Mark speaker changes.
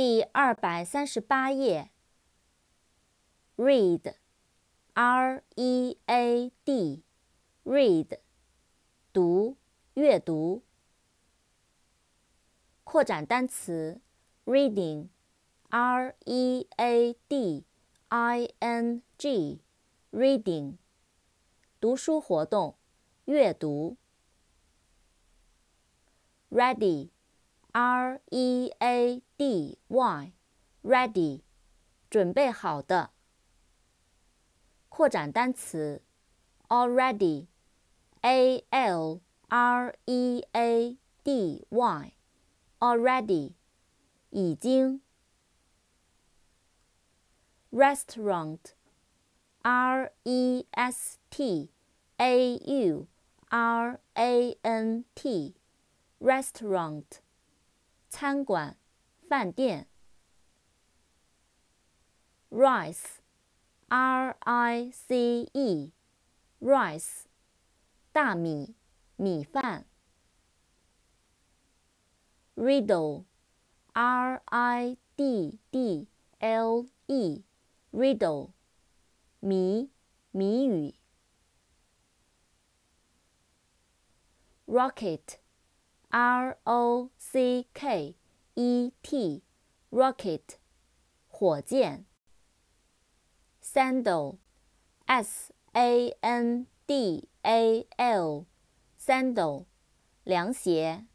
Speaker 1: 第二百三十八页。read，R-E-A-D，read，读，阅读。扩展单词，reading，R-E-A-D-I-N-G，reading，读书活动，阅读。ready。R E A D Y，ready，准备好的。扩展单词，already，A L R E A D Y，already，已经。Restaurant，R E S T A U R A N T，restaurant。 餐馆、饭店。rice，R-I-C-E，rice，大米、米饭。riddle，R-I-D-D-L-E，riddle，谜、谜语。rocket。R O C K E T，rocket，火箭。Sandal，S A N D A L，sandal，凉鞋。